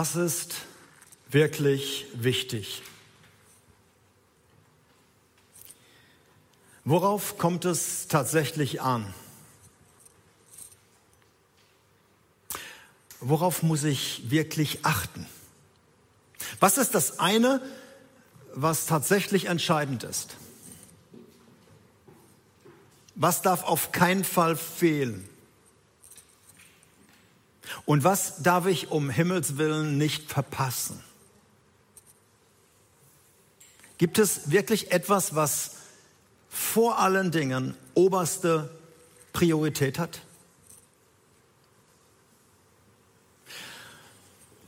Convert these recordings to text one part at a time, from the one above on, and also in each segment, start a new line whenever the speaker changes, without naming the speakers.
Was ist wirklich wichtig? Worauf kommt es tatsächlich an? Worauf muss ich wirklich achten? Was ist das eine, was tatsächlich entscheidend ist? Was darf auf keinen Fall fehlen? Und was darf ich um Himmels willen nicht verpassen? Gibt es wirklich etwas, was vor allen Dingen oberste Priorität hat?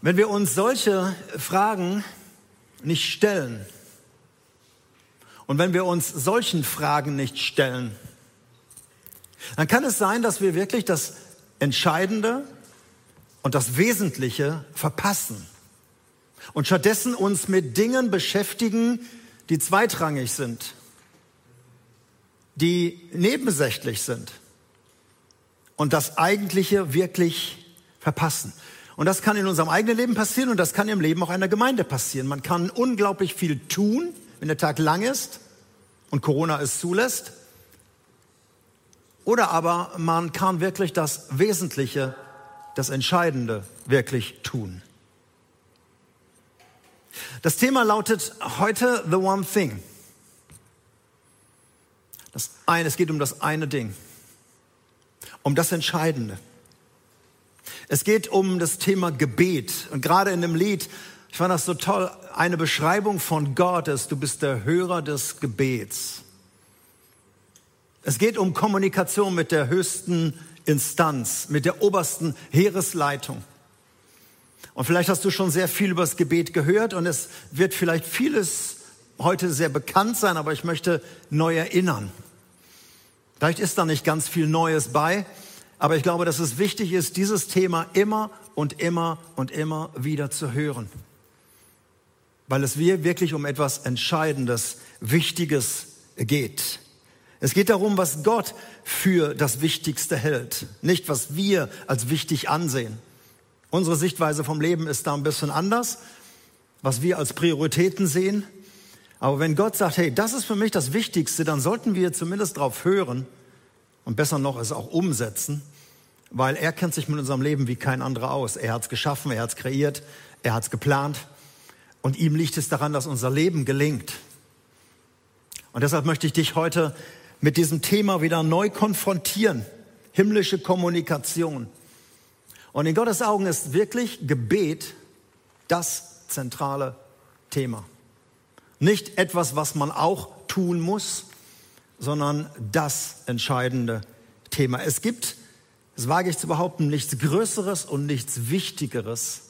Wenn wir uns solche Fragen nicht stellen und wenn wir uns solchen Fragen nicht stellen, dann kann es sein, dass wir wirklich das Entscheidende und das Wesentliche verpassen und stattdessen uns mit Dingen beschäftigen, die zweitrangig sind, die nebensächlich sind und das Eigentliche wirklich verpassen. Und das kann in unserem eigenen Leben passieren und das kann im Leben auch einer Gemeinde passieren. Man kann unglaublich viel tun, wenn der Tag lang ist und Corona es zulässt. Oder aber man kann wirklich das Wesentliche, das Entscheidende wirklich tun. Das Thema lautet heute The One Thing. Das eine, es geht um das eine Ding, um das Entscheidende. Es geht um das Thema Gebet. Und gerade in dem Lied, ich fand das so toll, eine Beschreibung von Gott ist, du bist der Hörer des Gebets. Es geht um Kommunikation mit der höchsten Instanz, mit der obersten Heeresleitung. Und vielleicht hast du schon sehr viel über das Gebet gehört und es wird vielleicht vieles heute sehr bekannt sein, aber ich möchte neu erinnern. Vielleicht ist da nicht ganz viel Neues bei, aber ich glaube, dass es wichtig ist, dieses Thema immer und immer und immer wieder zu hören. Weil es wirklich um etwas Entscheidendes, Wichtiges geht. Es geht darum, was Gott für das Wichtigste hält, nicht was wir als wichtig ansehen. Unsere Sichtweise vom Leben ist da ein bisschen anders, was wir als Prioritäten sehen. Aber wenn Gott sagt, hey, das ist für mich das Wichtigste, dann sollten wir zumindest darauf hören und besser noch es auch umsetzen, weil er kennt sich mit unserem Leben wie kein anderer aus. Er hat es geschaffen, er hat es kreiert, er hat es geplant und ihm liegt es daran, dass unser Leben gelingt. Und deshalb möchte ich dich heute mit diesem Thema wieder neu konfrontieren. Himmlische Kommunikation. Und in Gottes Augen ist wirklich Gebet das zentrale Thema. Nicht etwas, was man auch tun muss, sondern das entscheidende Thema. Es gibt, das wage ich zu behaupten, nichts Größeres und nichts Wichtigeres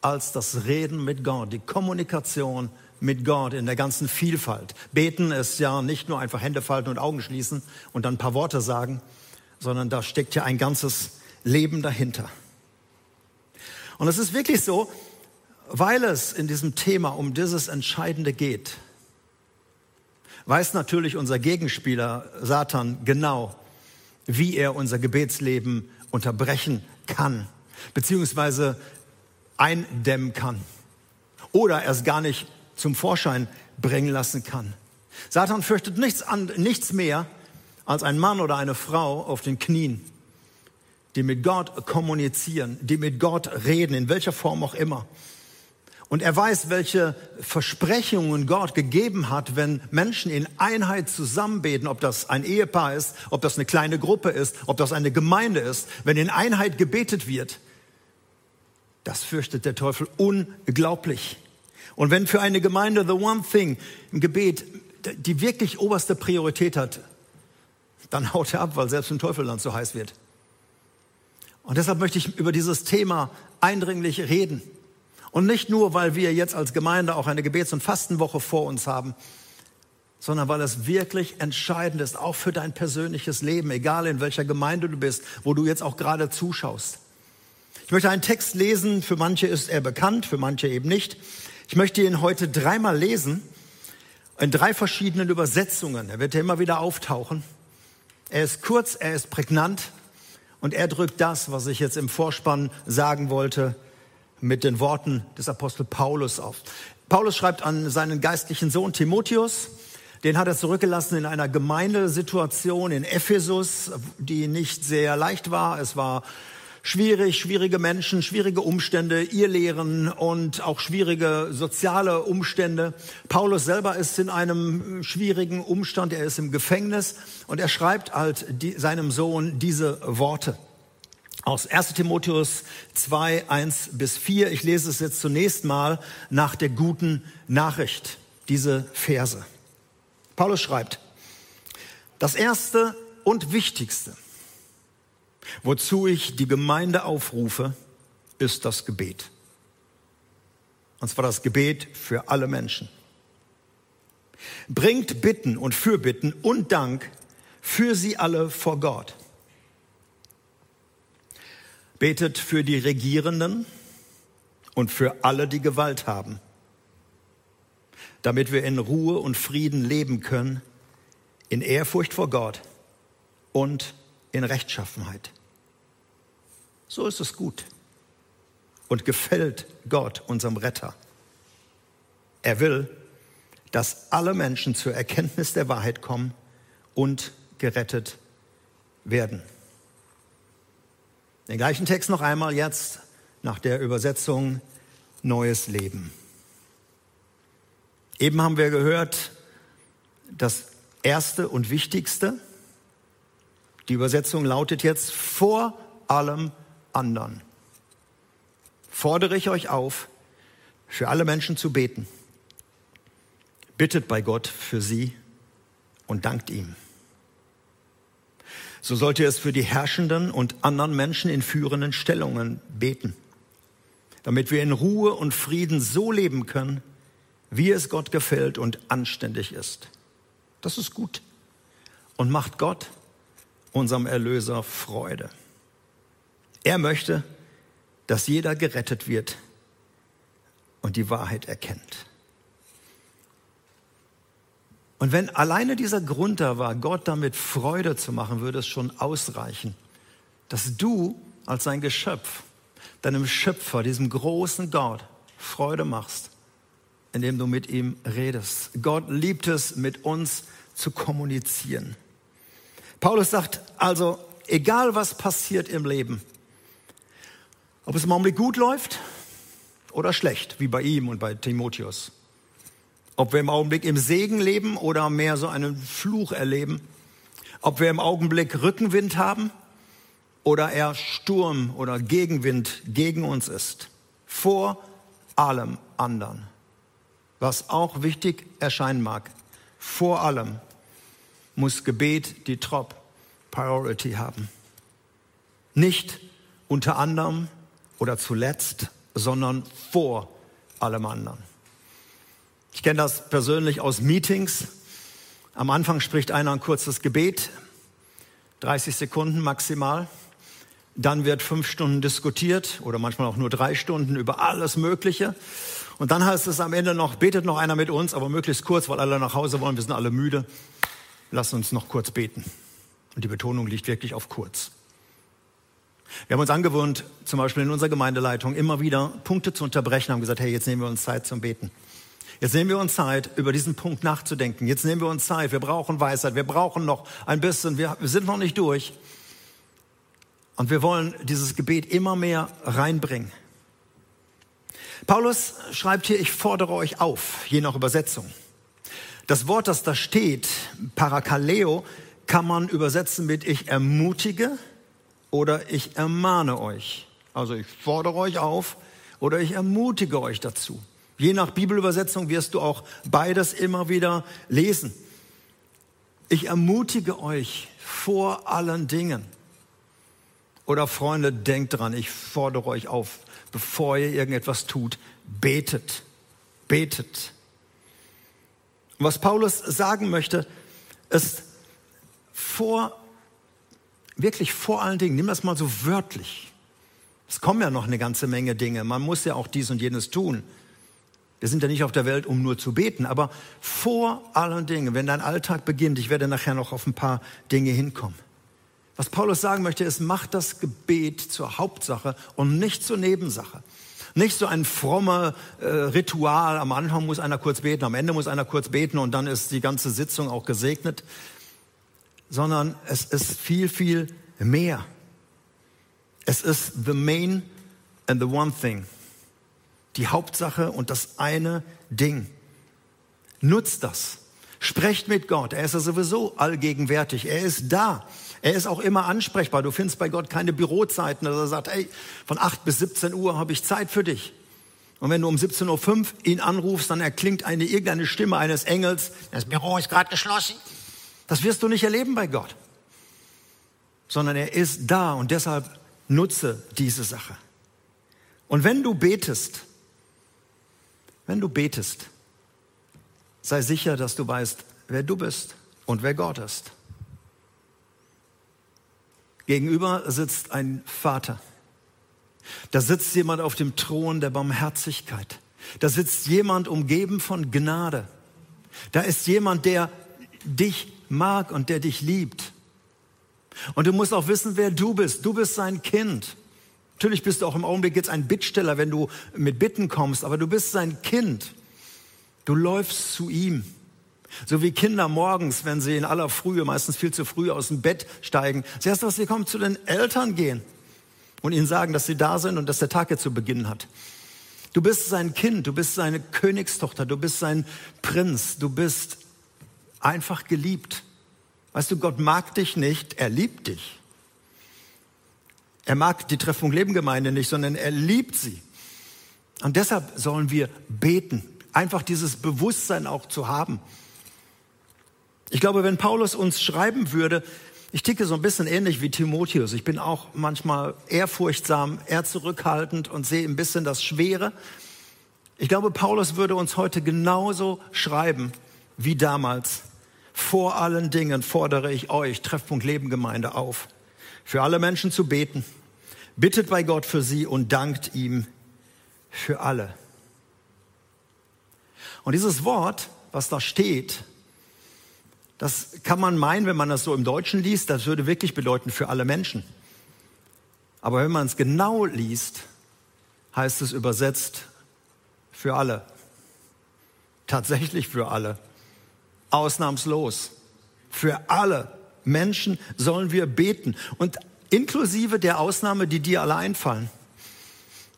als das Reden mit Gott, die Kommunikation mit Gott in der ganzen Vielfalt. Beten ist ja nicht nur einfach Hände falten und Augen schließen und dann ein paar Worte sagen, sondern da steckt ja ein ganzes Leben dahinter. Und es ist wirklich so, weil es in diesem Thema um dieses Entscheidende geht, weiß natürlich unser Gegenspieler Satan genau, wie er unser Gebetsleben unterbrechen kann, beziehungsweise eindämmen kann oder es gar nicht zum Vorschein bringen lassen kann. Satan fürchtet nichts, an, nichts mehr als ein Mann oder eine Frau auf den Knien, die mit Gott kommunizieren, die mit Gott reden, in welcher Form auch immer. Und er weiß, welche Versprechungen Gott gegeben hat, wenn Menschen in Einheit zusammenbeten, ob das ein Ehepaar ist, ob das eine kleine Gruppe ist, ob das eine Gemeinde ist. Wenn in Einheit gebetet wird, das fürchtet der Teufel unglaublich. Und wenn für eine Gemeinde the one thing im Gebet die wirklich oberste Priorität hat, dann haut er ab, weil selbst im Teufel dann zu heiß wird. Und deshalb möchte ich über dieses Thema eindringlich reden. Und nicht nur, weil wir jetzt als Gemeinde auch eine Gebets- und Fastenwoche vor uns haben, sondern weil es wirklich entscheidend ist, auch für dein persönliches Leben, egal in welcher Gemeinde du bist, wo du jetzt auch gerade zuschaust. Ich möchte einen Text lesen, für manche ist er bekannt, für manche eben nicht. Ich möchte ihn heute dreimal lesen, in drei verschiedenen Übersetzungen. Er wird ja immer wieder auftauchen. Er ist kurz, er ist prägnant und er drückt das, was ich jetzt im Vorspann sagen wollte, mit den Worten des Apostel Paulus auf. Paulus schreibt an seinen geistlichen Sohn Timotheus, den hat er zurückgelassen in einer Gemeindesituation in Ephesus, die nicht sehr leicht war. Es war schwierig, schwierige Menschen, schwierige Umstände, ihr Lehren und auch schwierige soziale Umstände. Paulus selber ist in einem schwierigen Umstand, er ist im Gefängnis und er schreibt halt die, seinem Sohn diese Worte. Aus 1 Timotheus 2, 1 bis 4. Ich lese es jetzt zunächst mal nach der guten Nachricht, diese Verse. Paulus schreibt, das erste und wichtigste Wozu ich die Gemeinde aufrufe, ist das Gebet. Und zwar das Gebet für alle Menschen. Bringt Bitten und Fürbitten und Dank für sie alle vor Gott. Betet für die Regierenden und für alle, die Gewalt haben, damit wir in Ruhe und Frieden leben können, in Ehrfurcht vor Gott und in Rechtschaffenheit. So ist es gut und gefällt Gott, unserem Retter. Er will, dass alle Menschen zur Erkenntnis der Wahrheit kommen und gerettet werden. Den gleichen Text noch einmal jetzt nach der Übersetzung Neues Leben. Eben haben wir gehört, das Erste und Wichtigste, die Übersetzung lautet jetzt vor allem anderen. Fordere ich euch auf, für alle Menschen zu beten. Bittet bei Gott für sie und dankt ihm. So sollt ihr es für die Herrschenden und anderen Menschen in führenden Stellungen beten, damit wir in Ruhe und Frieden so leben können, wie es Gott gefällt und anständig ist. Das ist gut und macht Gott, unserem Erlöser, Freude. Er möchte, dass jeder gerettet wird und die Wahrheit erkennt. Und wenn alleine dieser Grund da war, Gott damit Freude zu machen, würde es schon ausreichen, dass du als sein Geschöpf, deinem Schöpfer, diesem großen Gott, Freude machst, indem du mit ihm redest. Gott liebt es, mit uns zu kommunizieren. Paulus sagt also, egal was passiert im Leben, ob es im Augenblick gut läuft oder schlecht, wie bei ihm und bei Timotheus. Ob wir im Augenblick im Segen leben oder mehr so einen Fluch erleben. Ob wir im Augenblick Rückenwind haben oder eher Sturm oder Gegenwind gegen uns ist. Vor allem anderen. Was auch wichtig erscheinen mag. Vor allem muss Gebet die Top Priority haben. Nicht unter anderem oder zuletzt, sondern vor allem anderen. Ich kenne das persönlich aus Meetings. Am Anfang spricht einer ein kurzes Gebet, 30 Sekunden maximal. Dann wird fünf Stunden diskutiert oder manchmal auch nur drei Stunden über alles Mögliche. Und dann heißt es am Ende noch, betet noch einer mit uns, aber möglichst kurz, weil alle nach Hause wollen, wir sind alle müde. Lass uns noch kurz beten. Und die Betonung liegt wirklich auf kurz. Wir haben uns angewöhnt, zum Beispiel in unserer Gemeindeleitung immer wieder Punkte zu unterbrechen, haben gesagt, hey, jetzt nehmen wir uns Zeit zum Beten. Jetzt nehmen wir uns Zeit, über diesen Punkt nachzudenken. Jetzt nehmen wir uns Zeit. Wir brauchen Weisheit. Wir brauchen noch ein bisschen. Wir, wir sind noch nicht durch. Und wir wollen dieses Gebet immer mehr reinbringen. Paulus schreibt hier, ich fordere euch auf, je nach Übersetzung. Das Wort, das da steht, Parakaleo, kann man übersetzen mit ich ermutige, oder ich ermahne euch. Also ich fordere euch auf oder ich ermutige euch dazu. Je nach Bibelübersetzung wirst du auch beides immer wieder lesen. Ich ermutige euch vor allen Dingen. Oder Freunde, denkt dran, ich fordere euch auf, bevor ihr irgendetwas tut, betet, betet. Was Paulus sagen möchte, ist vor wirklich vor allen Dingen, nimm das mal so wörtlich. Es kommen ja noch eine ganze Menge Dinge. Man muss ja auch dies und jenes tun. Wir sind ja nicht auf der Welt, um nur zu beten, aber vor allen Dingen, wenn dein Alltag beginnt, ich werde nachher noch auf ein paar Dinge hinkommen. Was Paulus sagen möchte, ist, mach das Gebet zur Hauptsache und nicht zur Nebensache. Nicht so ein frommer äh, Ritual, am Anfang muss einer kurz beten, am Ende muss einer kurz beten und dann ist die ganze Sitzung auch gesegnet, sondern es ist viel, viel mehr. Es ist the main and the one thing. Die Hauptsache und das eine Ding. Nutzt das. Sprecht mit Gott. Er ist ja sowieso allgegenwärtig. Er ist da. Er ist auch immer ansprechbar. Du findest bei Gott keine Bürozeiten, dass er sagt, hey, von 8 bis 17 Uhr habe ich Zeit für dich. Und wenn du um 17.05 Uhr ihn anrufst, dann erklingt eine irgendeine Stimme eines Engels. Das Büro ist gerade geschlossen. Das wirst du nicht erleben bei Gott. Sondern er ist da und deshalb nutze diese Sache. Und wenn du betest, wenn du betest, sei sicher, dass du weißt, wer du bist und wer Gott ist. Gegenüber sitzt ein Vater. Da sitzt jemand auf dem Thron der Barmherzigkeit. Da sitzt jemand umgeben von Gnade. Da ist jemand, der dich mag und der dich liebt. Und du musst auch wissen, wer du bist. Du bist sein Kind. Natürlich bist du auch im Augenblick jetzt ein Bittsteller, wenn du mit Bitten kommst, aber du bist sein Kind. Du läufst zu ihm. So wie Kinder morgens, wenn sie in aller Frühe, meistens viel zu früh aus dem Bett steigen. Das erste, was sie kommen, zu den Eltern gehen und ihnen sagen, dass sie da sind und dass der Tag jetzt zu beginnen hat. Du bist sein Kind, du bist seine Königstochter, du bist sein Prinz, du bist einfach geliebt. Weißt du, Gott mag dich nicht, er liebt dich. Er mag die Treffung Lebengemeinde nicht, sondern er liebt sie. Und deshalb sollen wir beten, einfach dieses Bewusstsein auch zu haben. Ich glaube, wenn Paulus uns schreiben würde, ich ticke so ein bisschen ähnlich wie Timotheus. Ich bin auch manchmal ehrfurchtsam, eher zurückhaltend und sehe ein bisschen das Schwere. Ich glaube, Paulus würde uns heute genauso schreiben wie damals. Vor allen Dingen fordere ich euch, Treffpunkt Leben Gemeinde, auf, für alle Menschen zu beten. Bittet bei Gott für sie und dankt ihm für alle. Und dieses Wort, was da steht, das kann man meinen, wenn man das so im Deutschen liest, das würde wirklich bedeuten für alle Menschen. Aber wenn man es genau liest, heißt es übersetzt für alle. Tatsächlich für alle. Ausnahmslos. Für alle Menschen sollen wir beten. Und inklusive der Ausnahme, die dir alle einfallen.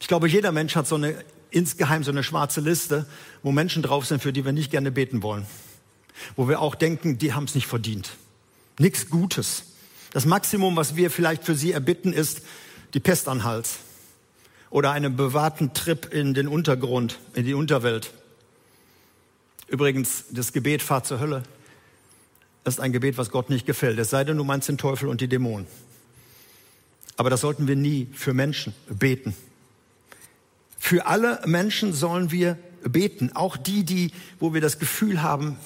Ich glaube, jeder Mensch hat so eine insgeheim so eine schwarze Liste, wo Menschen drauf sind, für die wir nicht gerne beten wollen. Wo wir auch denken, die haben es nicht verdient. Nichts Gutes. Das Maximum, was wir vielleicht für sie erbitten, ist die Pest an Hals. Oder einen bewahrten Trip in den Untergrund, in die Unterwelt. Übrigens, das Gebet Fahrt zur Hölle ist ein Gebet, was Gott nicht gefällt. Es sei denn, du meinst den Teufel und die Dämonen. Aber das sollten wir nie für Menschen beten. Für alle Menschen sollen wir beten, auch die, die, wo wir das Gefühl haben,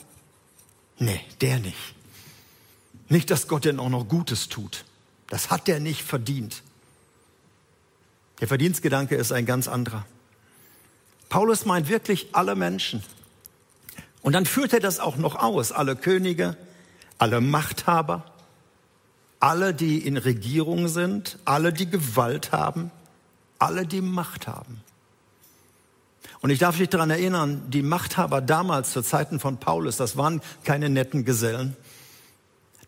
nee, der nicht. Nicht, dass Gott denn auch noch Gutes tut. Das hat der nicht verdient. Der Verdienstgedanke ist ein ganz anderer. Paulus meint wirklich alle Menschen. Und dann führt er das auch noch aus. Alle Könige, alle Machthaber, alle, die in Regierung sind, alle, die Gewalt haben, alle, die Macht haben. Und ich darf dich daran erinnern, die Machthaber damals zu Zeiten von Paulus, das waren keine netten Gesellen.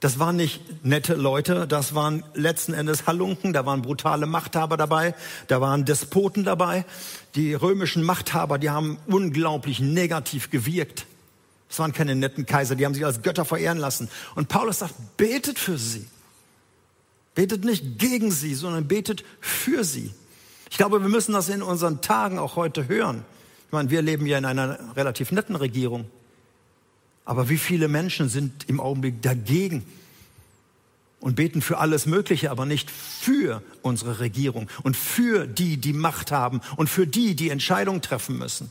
Das waren nicht nette Leute, das waren letzten Endes Halunken, da waren brutale Machthaber dabei, da waren Despoten dabei. Die römischen Machthaber, die haben unglaublich negativ gewirkt. Das waren keine netten Kaiser, die haben sich als Götter verehren lassen. Und Paulus sagt, betet für sie. Betet nicht gegen sie, sondern betet für sie. Ich glaube, wir müssen das in unseren Tagen auch heute hören. Ich meine, wir leben ja in einer relativ netten Regierung. Aber wie viele Menschen sind im Augenblick dagegen und beten für alles Mögliche, aber nicht für unsere Regierung und für die, die Macht haben und für die, die Entscheidungen treffen müssen?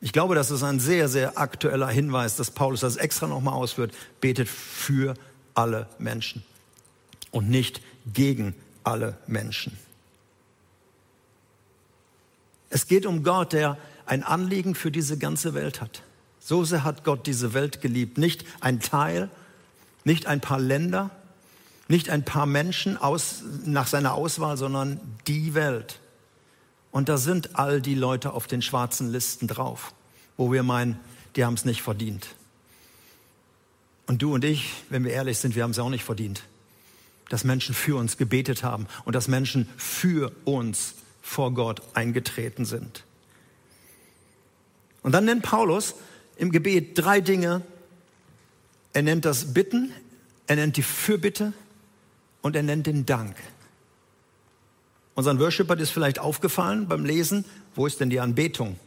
Ich glaube, das ist ein sehr, sehr aktueller Hinweis, dass Paulus das extra nochmal ausführt. Betet für alle Menschen und nicht gegen alle Menschen. Es geht um Gott, der ein Anliegen für diese ganze Welt hat. So sehr hat Gott diese Welt geliebt. Nicht ein Teil, nicht ein paar Länder, nicht ein paar Menschen aus, nach seiner Auswahl, sondern die Welt. Und da sind all die Leute auf den schwarzen Listen drauf, wo wir meinen, die haben es nicht verdient. Und du und ich, wenn wir ehrlich sind, wir haben es auch nicht verdient. Dass Menschen für uns gebetet haben und dass Menschen für uns vor Gott eingetreten sind. Und dann nennt Paulus im Gebet drei Dinge. Er nennt das Bitten, er nennt die Fürbitte und er nennt den Dank. Unseren Worshipper ist vielleicht aufgefallen beim Lesen, wo ist denn die Anbetung?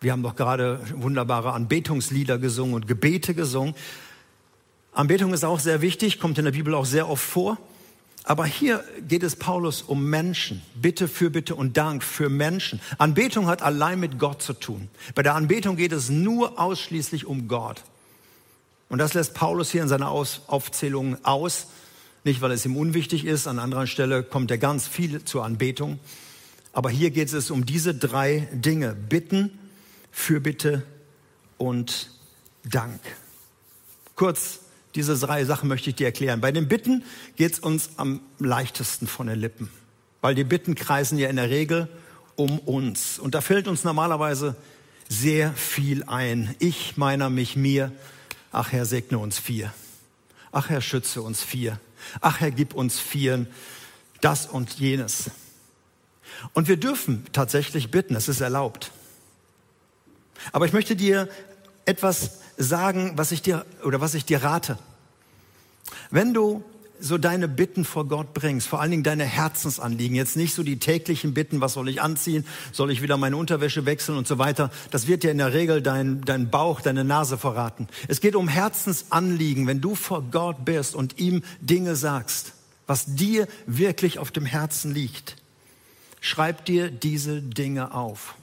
Wir haben doch gerade wunderbare Anbetungslieder gesungen und Gebete gesungen. Anbetung ist auch sehr wichtig, kommt in der Bibel auch sehr oft vor. Aber hier geht es Paulus um Menschen. Bitte, für Bitte und Dank für Menschen. Anbetung hat allein mit Gott zu tun. Bei der Anbetung geht es nur ausschließlich um Gott. Und das lässt Paulus hier in seiner Aufzählung aus. Nicht, weil es ihm unwichtig ist. An anderer Stelle kommt er ganz viel zur Anbetung. Aber hier geht es um diese drei Dinge. Bitten, Fürbitte und Dank. Kurz, diese drei Sachen möchte ich dir erklären. Bei den Bitten geht es uns am leichtesten von den Lippen, weil die Bitten kreisen ja in der Regel um uns. Und da fällt uns normalerweise sehr viel ein. Ich, meiner, mich, mir. Ach Herr, segne uns vier. Ach Herr, schütze uns vier. Ach Herr, gib uns vieren das und jenes. Und wir dürfen tatsächlich bitten, es ist erlaubt. Aber ich möchte dir etwas sagen, was ich dir oder was ich dir rate. Wenn du so deine Bitten vor Gott bringst, vor allen Dingen deine Herzensanliegen, jetzt nicht so die täglichen Bitten, was soll ich anziehen, soll ich wieder meine Unterwäsche wechseln und so weiter, das wird dir in der Regel dein, dein Bauch, deine Nase verraten. Es geht um Herzensanliegen, wenn du vor Gott bist und ihm Dinge sagst, was dir wirklich auf dem Herzen liegt. Schreib dir diese Dinge auf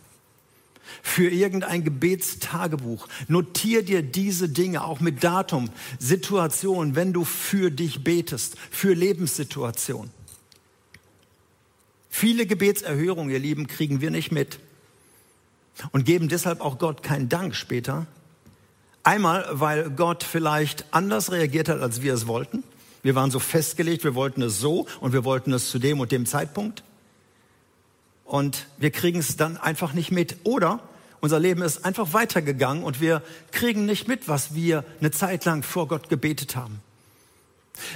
für irgendein Gebetstagebuch. Notier dir diese Dinge auch mit Datum, Situation, wenn du für dich betest, für Lebenssituationen. Viele Gebetserhörungen, ihr Lieben, kriegen wir nicht mit und geben deshalb auch Gott keinen Dank später. Einmal, weil Gott vielleicht anders reagiert hat, als wir es wollten. Wir waren so festgelegt, wir wollten es so und wir wollten es zu dem und dem Zeitpunkt und wir kriegen es dann einfach nicht mit. Oder unser Leben ist einfach weitergegangen und wir kriegen nicht mit, was wir eine Zeit lang vor Gott gebetet haben.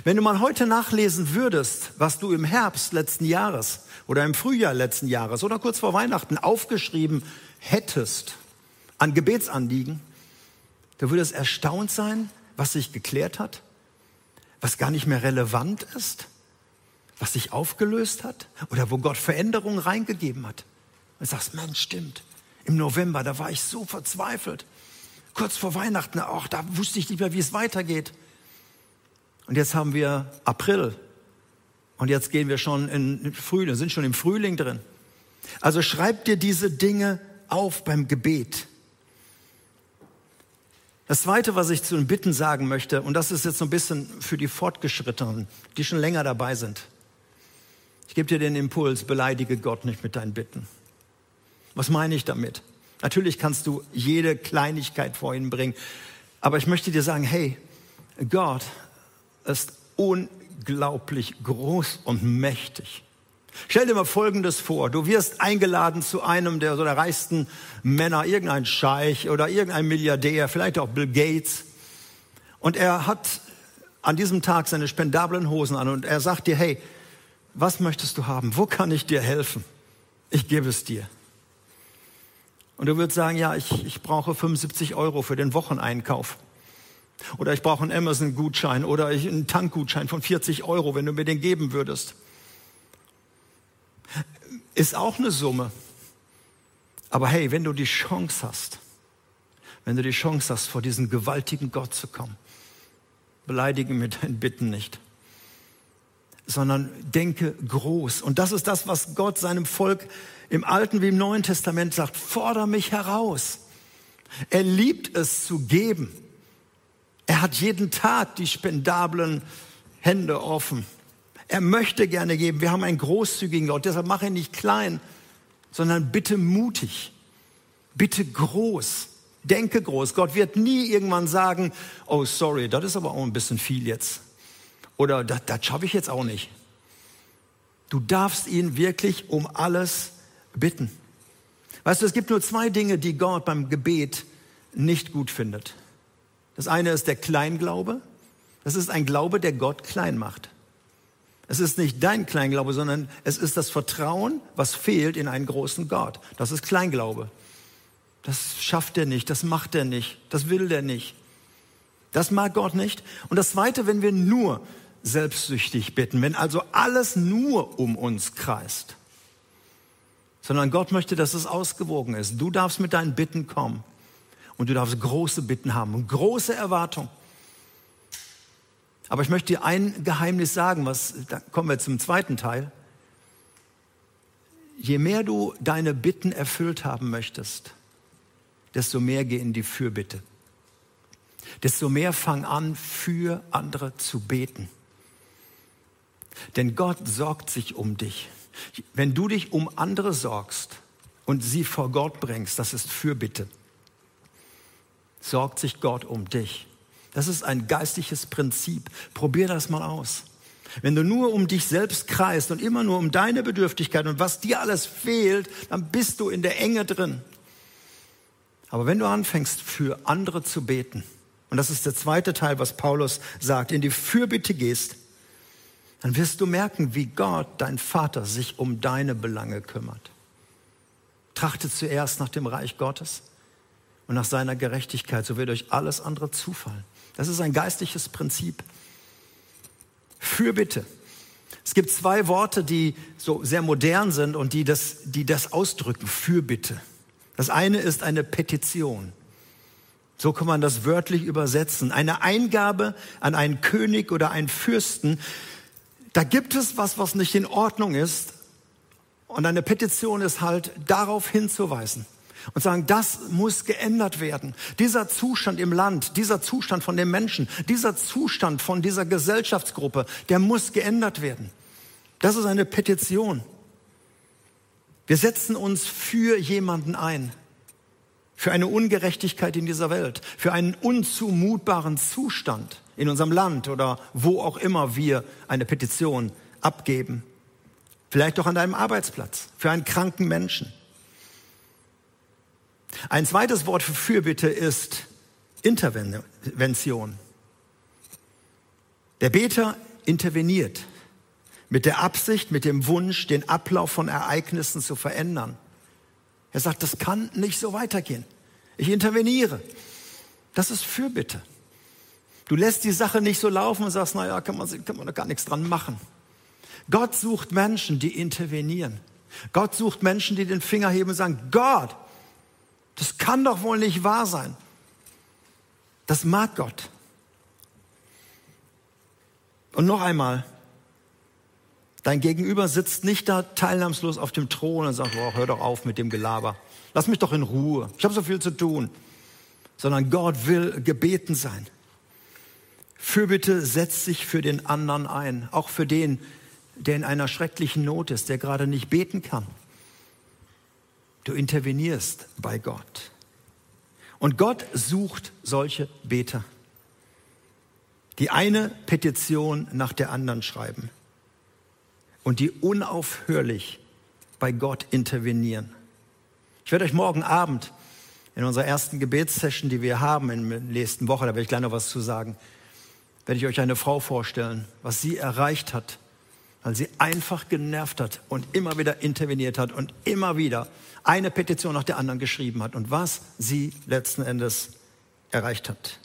Wenn du mal heute nachlesen würdest, was du im Herbst letzten Jahres oder im Frühjahr letzten Jahres oder kurz vor Weihnachten aufgeschrieben hättest an Gebetsanliegen, du würdest erstaunt sein, was sich geklärt hat, was gar nicht mehr relevant ist was sich aufgelöst hat oder wo Gott Veränderungen reingegeben hat. Und sagst, Mensch, stimmt. Im November, da war ich so verzweifelt. Kurz vor Weihnachten, auch da wusste ich nicht mehr, wie es weitergeht. Und jetzt haben wir April. Und jetzt gehen wir schon in Frühling, sind schon im Frühling drin. Also schreib dir diese Dinge auf beim Gebet. Das Zweite, was ich zu den Bitten sagen möchte, und das ist jetzt so ein bisschen für die Fortgeschrittenen, die schon länger dabei sind. Ich gebe dir den Impuls, beleidige Gott nicht mit deinen Bitten. Was meine ich damit? Natürlich kannst du jede Kleinigkeit vor ihn bringen, aber ich möchte dir sagen, hey, Gott ist unglaublich groß und mächtig. Stell dir mal Folgendes vor. Du wirst eingeladen zu einem der so der reichsten Männer, irgendein Scheich oder irgendein Milliardär, vielleicht auch Bill Gates. Und er hat an diesem Tag seine spendablen Hosen an und er sagt dir, hey, was möchtest du haben? Wo kann ich dir helfen? Ich gebe es dir. Und du würdest sagen, ja, ich, ich brauche 75 Euro für den Wocheneinkauf. Oder ich brauche einen Amazon-Gutschein oder einen Tankgutschein von 40 Euro, wenn du mir den geben würdest. Ist auch eine Summe. Aber hey, wenn du die Chance hast, wenn du die Chance hast, vor diesen gewaltigen Gott zu kommen, beleidige mir deinen Bitten nicht sondern denke groß. Und das ist das, was Gott seinem Volk im Alten wie im Neuen Testament sagt. Forder mich heraus. Er liebt es zu geben. Er hat jeden Tag die spendablen Hände offen. Er möchte gerne geben. Wir haben einen großzügigen Gott. Deshalb mache ihn nicht klein, sondern bitte mutig. Bitte groß. Denke groß. Gott wird nie irgendwann sagen, oh sorry, das ist aber auch ein bisschen viel jetzt. Oder das, das schaffe ich jetzt auch nicht. Du darfst ihn wirklich um alles bitten. Weißt du, es gibt nur zwei Dinge, die Gott beim Gebet nicht gut findet. Das eine ist der Kleinglaube. Das ist ein Glaube, der Gott klein macht. Es ist nicht dein Kleinglaube, sondern es ist das Vertrauen, was fehlt in einen großen Gott. Das ist Kleinglaube. Das schafft er nicht, das macht er nicht, das will er nicht. Das mag Gott nicht. Und das Zweite, wenn wir nur selbstsüchtig bitten, wenn also alles nur um uns kreist, sondern Gott möchte, dass es ausgewogen ist. Du darfst mit deinen Bitten kommen und du darfst große Bitten haben und große Erwartungen. Aber ich möchte dir ein Geheimnis sagen, was, da kommen wir zum zweiten Teil. Je mehr du deine Bitten erfüllt haben möchtest, desto mehr geh in die Fürbitte. Desto mehr fang an, für andere zu beten. Denn Gott sorgt sich um dich. Wenn du dich um andere sorgst und sie vor Gott bringst, das ist Fürbitte, sorgt sich Gott um dich. Das ist ein geistliches Prinzip. Probier das mal aus. Wenn du nur um dich selbst kreist und immer nur um deine Bedürftigkeit und was dir alles fehlt, dann bist du in der Enge drin. Aber wenn du anfängst, für andere zu beten, und das ist der zweite Teil, was Paulus sagt, in die Fürbitte gehst, dann wirst du merken, wie Gott, dein Vater, sich um deine Belange kümmert. Trachte zuerst nach dem Reich Gottes und nach seiner Gerechtigkeit, so wird euch alles andere zufallen. Das ist ein geistliches Prinzip. Fürbitte. Es gibt zwei Worte, die so sehr modern sind und die das, die das ausdrücken. Fürbitte. Das eine ist eine Petition. So kann man das wörtlich übersetzen. Eine Eingabe an einen König oder einen Fürsten. Da gibt es was, was nicht in Ordnung ist. Und eine Petition ist halt darauf hinzuweisen und sagen, das muss geändert werden. Dieser Zustand im Land, dieser Zustand von den Menschen, dieser Zustand von dieser Gesellschaftsgruppe, der muss geändert werden. Das ist eine Petition. Wir setzen uns für jemanden ein, für eine Ungerechtigkeit in dieser Welt, für einen unzumutbaren Zustand in unserem Land oder wo auch immer wir eine Petition abgeben. Vielleicht auch an deinem Arbeitsplatz, für einen kranken Menschen. Ein zweites Wort für Fürbitte ist Intervention. Der Beter interveniert mit der Absicht, mit dem Wunsch, den Ablauf von Ereignissen zu verändern. Er sagt, das kann nicht so weitergehen. Ich interveniere. Das ist Fürbitte. Du lässt die Sache nicht so laufen und sagst, naja, kann man, kann man doch gar nichts dran machen. Gott sucht Menschen, die intervenieren. Gott sucht Menschen, die den Finger heben und sagen, Gott, das kann doch wohl nicht wahr sein. Das mag Gott. Und noch einmal, dein Gegenüber sitzt nicht da teilnahmslos auf dem Thron und sagt, boah, hör doch auf mit dem Gelaber. Lass mich doch in Ruhe. Ich habe so viel zu tun. Sondern Gott will gebeten sein. Fürbitte setzt sich für den anderen ein, auch für den, der in einer schrecklichen Not ist, der gerade nicht beten kann. Du intervenierst bei Gott. Und Gott sucht solche Beter, die eine Petition nach der anderen schreiben und die unaufhörlich bei Gott intervenieren. Ich werde euch morgen Abend in unserer ersten Gebetssession, die wir haben in der nächsten Woche, da werde ich gleich noch was zu sagen, werde ich euch eine Frau vorstellen, was sie erreicht hat, weil sie einfach genervt hat und immer wieder interveniert hat und immer wieder eine Petition nach der anderen geschrieben hat und was sie letzten Endes erreicht hat.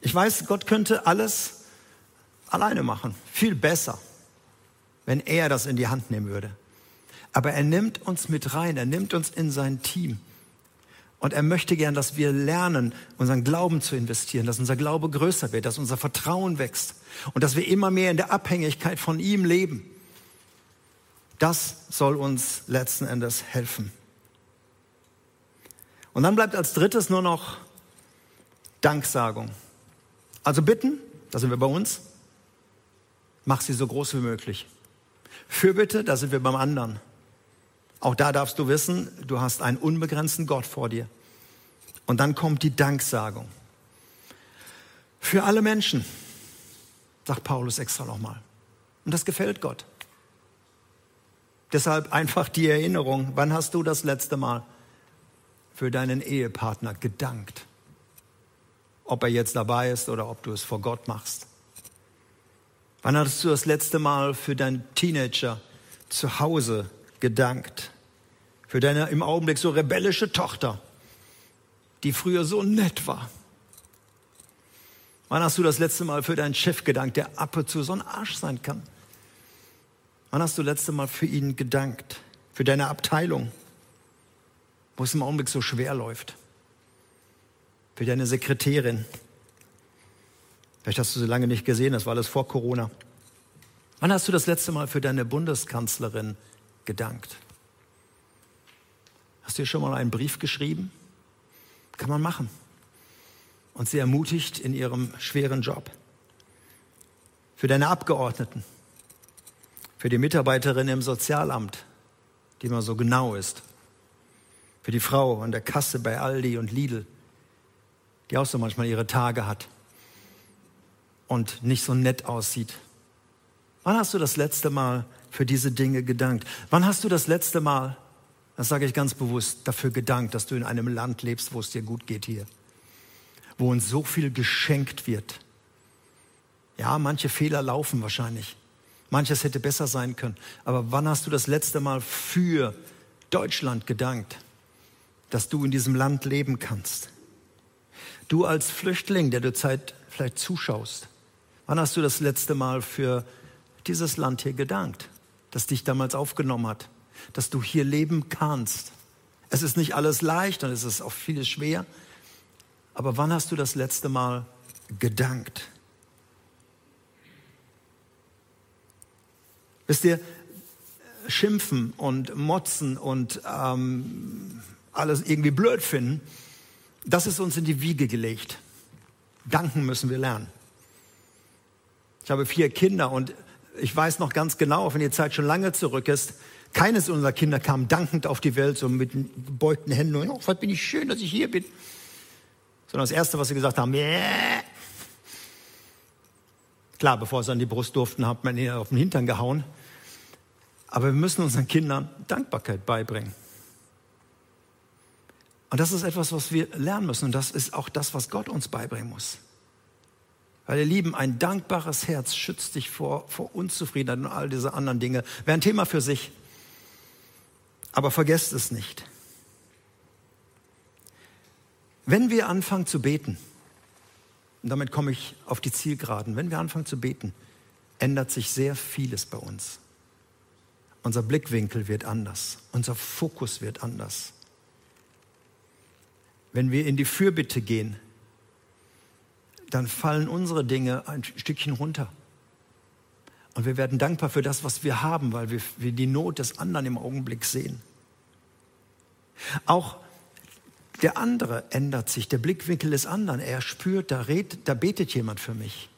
Ich weiß, Gott könnte alles alleine machen, viel besser, wenn er das in die Hand nehmen würde. Aber er nimmt uns mit rein, er nimmt uns in sein Team. Und er möchte gern, dass wir lernen, unseren Glauben zu investieren, dass unser Glaube größer wird, dass unser Vertrauen wächst und dass wir immer mehr in der Abhängigkeit von ihm leben. Das soll uns letzten Endes helfen. Und dann bleibt als drittes nur noch Danksagung. Also bitten, da sind wir bei uns, mach sie so groß wie möglich. Fürbitte, da sind wir beim anderen. Auch da darfst du wissen, du hast einen unbegrenzten Gott vor dir. Und dann kommt die Danksagung. Für alle Menschen, sagt Paulus extra nochmal. Und das gefällt Gott. Deshalb einfach die Erinnerung, wann hast du das letzte Mal für deinen Ehepartner gedankt? Ob er jetzt dabei ist oder ob du es vor Gott machst. Wann hast du das letzte Mal für deinen Teenager zu Hause gedankt? Für deine im Augenblick so rebellische Tochter, die früher so nett war? Wann hast du das letzte Mal für deinen Chef gedankt, der ab und zu so ein Arsch sein kann? Wann hast du das letzte Mal für ihn gedankt? Für deine Abteilung, wo es im Augenblick so schwer läuft? Für deine Sekretärin? Vielleicht hast du sie lange nicht gesehen, das war alles vor Corona. Wann hast du das letzte Mal für deine Bundeskanzlerin gedankt? Hast du ihr schon mal einen Brief geschrieben? Kann man machen. Und sie ermutigt in ihrem schweren Job. Für deine Abgeordneten für die Mitarbeiterin im Sozialamt, die immer so genau ist, für die Frau an der Kasse bei Aldi und Lidl, die auch so manchmal ihre Tage hat und nicht so nett aussieht. Wann hast du das letzte Mal für diese Dinge gedankt? Wann hast du das letzte Mal, das sage ich ganz bewusst, dafür gedankt, dass du in einem Land lebst, wo es dir gut geht hier, wo uns so viel geschenkt wird? Ja, manche Fehler laufen wahrscheinlich. Manches hätte besser sein können. Aber wann hast du das letzte Mal für Deutschland gedankt, dass du in diesem Land leben kannst? Du als Flüchtling, der du Zeit vielleicht zuschaust, wann hast du das letzte Mal für dieses Land hier gedankt, das dich damals aufgenommen hat, dass du hier leben kannst? Es ist nicht alles leicht und es ist auch vieles schwer. Aber wann hast du das letzte Mal gedankt? Wisst ihr, schimpfen und motzen und ähm, alles irgendwie blöd finden, das ist uns in die Wiege gelegt. Danken müssen wir lernen. Ich habe vier Kinder und ich weiß noch ganz genau, wenn die Zeit schon lange zurück ist, keines unserer Kinder kam dankend auf die Welt, so mit gebeugten Händen und, oh, was bin ich schön, dass ich hier bin. Sondern das Erste, was sie gesagt haben, yeah. Klar, bevor sie an die Brust durften, hat man ihnen auf den Hintern gehauen. Aber wir müssen unseren Kindern Dankbarkeit beibringen. Und das ist etwas, was wir lernen müssen. Und das ist auch das, was Gott uns beibringen muss. Weil ihr Lieben, ein dankbares Herz schützt dich vor, vor Unzufriedenheit und all diese anderen Dinge. Wäre ein Thema für sich. Aber vergesst es nicht. Wenn wir anfangen zu beten, und damit komme ich auf die Zielgeraden, wenn wir anfangen zu beten, ändert sich sehr vieles bei uns. Unser Blickwinkel wird anders. Unser Fokus wird anders. Wenn wir in die Fürbitte gehen, dann fallen unsere Dinge ein Stückchen runter. Und wir werden dankbar für das, was wir haben, weil wir, wir die Not des anderen im Augenblick sehen. Auch der andere ändert sich, der Blickwinkel des anderen. Er spürt, da, red, da betet jemand für mich.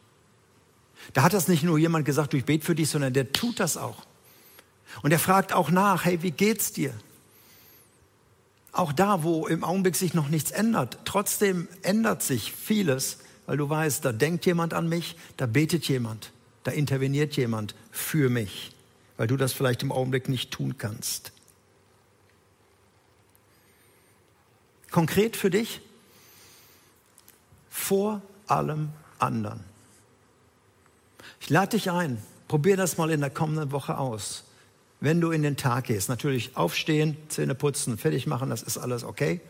Da hat das nicht nur jemand gesagt, du, ich bete für dich, sondern der tut das auch. Und er fragt auch nach, hey, wie geht's dir? Auch da, wo im Augenblick sich noch nichts ändert, trotzdem ändert sich vieles, weil du weißt, da denkt jemand an mich, da betet jemand, da interveniert jemand für mich, weil du das vielleicht im Augenblick nicht tun kannst. Konkret für dich, vor allem anderen. Ich lade dich ein, probier das mal in der kommenden Woche aus wenn du in den Tag gehst. Natürlich aufstehen, Zähne putzen, fertig machen, das ist alles okay.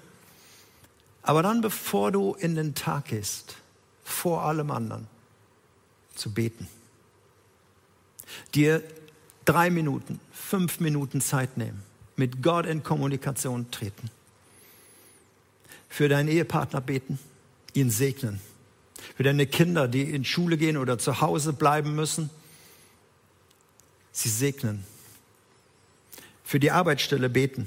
Aber dann, bevor du in den Tag gehst, vor allem anderen, zu beten. Dir drei Minuten, fünf Minuten Zeit nehmen, mit Gott in Kommunikation treten. Für deinen Ehepartner beten, ihn segnen. Für deine Kinder, die in Schule gehen oder zu Hause bleiben müssen, sie segnen für die Arbeitsstelle beten.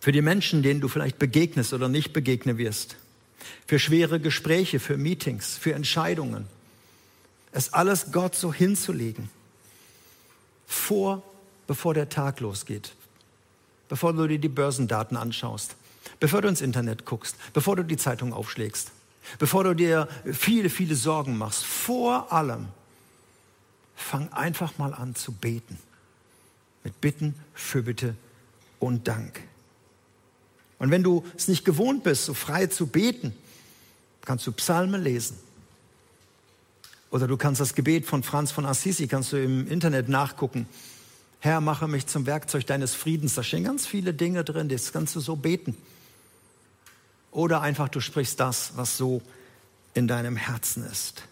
Für die Menschen, denen du vielleicht begegnest oder nicht begegnen wirst. Für schwere Gespräche, für Meetings, für Entscheidungen. Es alles Gott so hinzulegen. Vor, bevor der Tag losgeht. Bevor du dir die Börsendaten anschaust. Bevor du ins Internet guckst. Bevor du die Zeitung aufschlägst. Bevor du dir viele, viele Sorgen machst. Vor allem fang einfach mal an zu beten Mit Bitten, Fürbitte und Dank. Und wenn du es nicht gewohnt bist, so frei zu beten, kannst du Psalmen lesen. Oder du kannst das Gebet von Franz von Assisi, kannst du im Internet nachgucken. Herr, mache mich zum Werkzeug deines Friedens. Da stehen ganz viele Dinge drin, das kannst du so beten. Oder einfach du sprichst das, was so in deinem Herzen ist.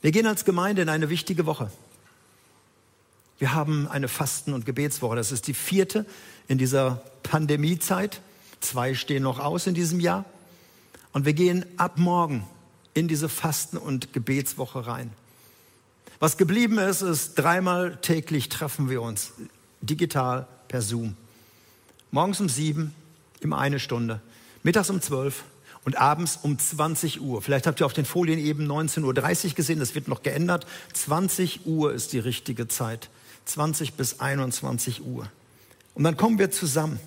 Wir gehen als Gemeinde in eine wichtige Woche. Wir haben eine Fasten- und Gebetswoche. Das ist die vierte in dieser Pandemiezeit. Zwei stehen noch aus in diesem Jahr. Und wir gehen ab morgen in diese Fasten- und Gebetswoche rein. Was geblieben ist, ist dreimal täglich treffen wir uns digital per Zoom. Morgens um sieben, immer eine Stunde, mittags um zwölf und abends um 20 Uhr. Vielleicht habt ihr auf den Folien eben 19.30 Uhr gesehen, das wird noch geändert. 20 Uhr ist die richtige Zeit. 20 bis 21 Uhr. Und dann kommen wir zusammen.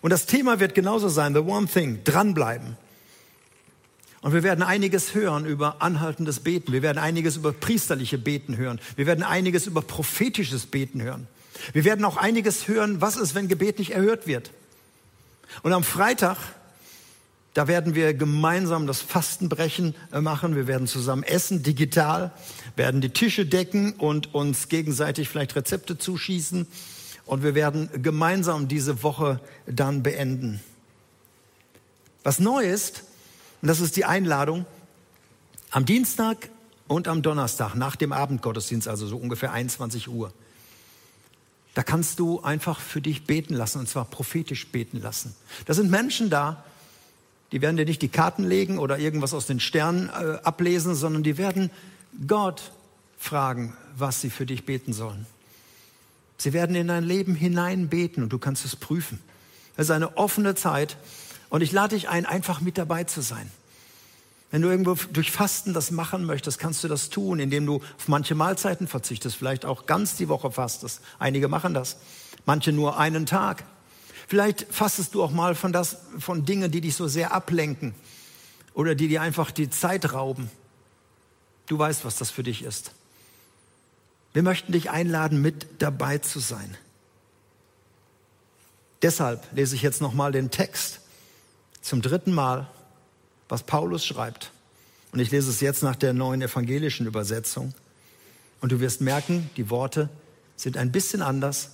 Und das Thema wird genauso sein, the one thing, dranbleiben. Und wir werden einiges hören über anhaltendes Beten. Wir werden einiges über priesterliche Beten hören. Wir werden einiges über prophetisches Beten hören. Wir werden auch einiges hören, was ist, wenn Gebet nicht erhört wird. Und am Freitag, da werden wir gemeinsam das Fastenbrechen äh, machen. Wir werden zusammen essen, digital, werden die Tische decken und uns gegenseitig vielleicht Rezepte zuschießen. Und wir werden gemeinsam diese Woche dann beenden. Was neu ist, und das ist die Einladung. Am Dienstag und am Donnerstag nach dem Abendgottesdienst, also so ungefähr 21 Uhr, da kannst du einfach für dich beten lassen und zwar prophetisch beten lassen. Da sind Menschen da, die werden dir nicht die Karten legen oder irgendwas aus den Sternen äh, ablesen, sondern die werden Gott fragen, was sie für dich beten sollen. Sie werden in dein Leben hinein beten und du kannst es prüfen. Es ist eine offene Zeit und ich lade dich ein, einfach mit dabei zu sein. Wenn du irgendwo durch Fasten das machen möchtest, kannst du das tun, indem du auf manche Mahlzeiten verzichtest, vielleicht auch ganz die Woche fastest. Einige machen das, manche nur einen Tag. Vielleicht fastest du auch mal von, das, von Dingen, die dich so sehr ablenken oder die dir einfach die Zeit rauben. Du weißt, was das für dich ist. Wir möchten dich einladen, mit dabei zu sein. Deshalb lese ich jetzt nochmal den Text zum dritten Mal, was Paulus schreibt. Und ich lese es jetzt nach der neuen evangelischen Übersetzung. Und du wirst merken, die Worte sind ein bisschen anders,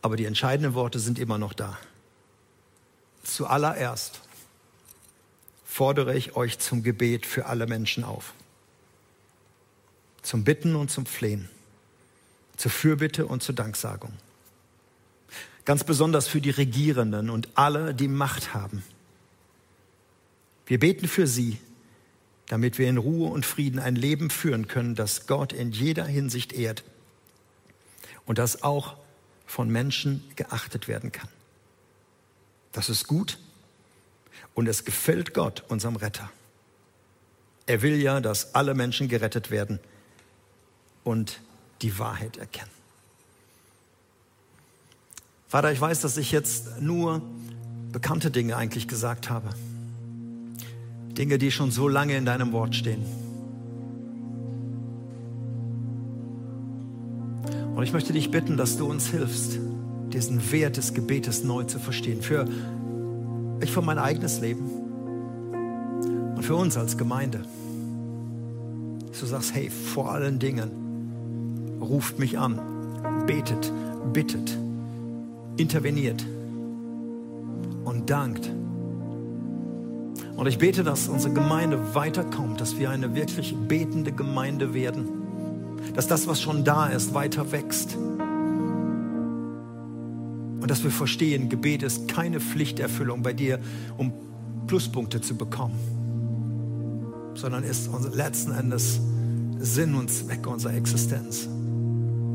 aber die entscheidenden Worte sind immer noch da. Zuallererst fordere ich euch zum Gebet für alle Menschen auf. Zum Bitten und zum Flehen. Zur Fürbitte und zur Danksagung. Ganz besonders für die Regierenden und alle, die Macht haben wir beten für sie, damit wir in Ruhe und Frieden ein Leben führen können, das Gott in jeder Hinsicht ehrt und das auch von Menschen geachtet werden kann. Das ist gut und es gefällt Gott, unserem Retter. Er will ja, dass alle Menschen gerettet werden und die Wahrheit erkennen. Vater, ich weiß, dass ich jetzt nur bekannte Dinge eigentlich gesagt habe. Dinge, die schon so lange in deinem Wort stehen. Und ich möchte dich bitten, dass du uns hilfst, diesen Wert des Gebetes neu zu verstehen. Für ich für mein eigenes Leben und für uns als Gemeinde. Dass du sagst, hey, vor allen Dingen ruft mich an, betet, bittet, interveniert und dankt und ich bete, dass unsere Gemeinde weiterkommt, dass wir eine wirklich betende Gemeinde werden. Dass das, was schon da ist, weiter wächst. Und dass wir verstehen, Gebet ist keine Pflichterfüllung bei dir, um Pluspunkte zu bekommen, sondern ist letzten Endes Sinn und Zweck unserer Existenz,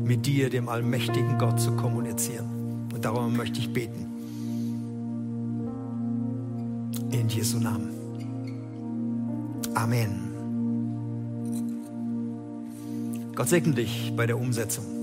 mit dir, dem allmächtigen Gott, zu kommunizieren. Und darum möchte ich beten. In Jesu Namen. Amen. Gott segne dich bei der Umsetzung.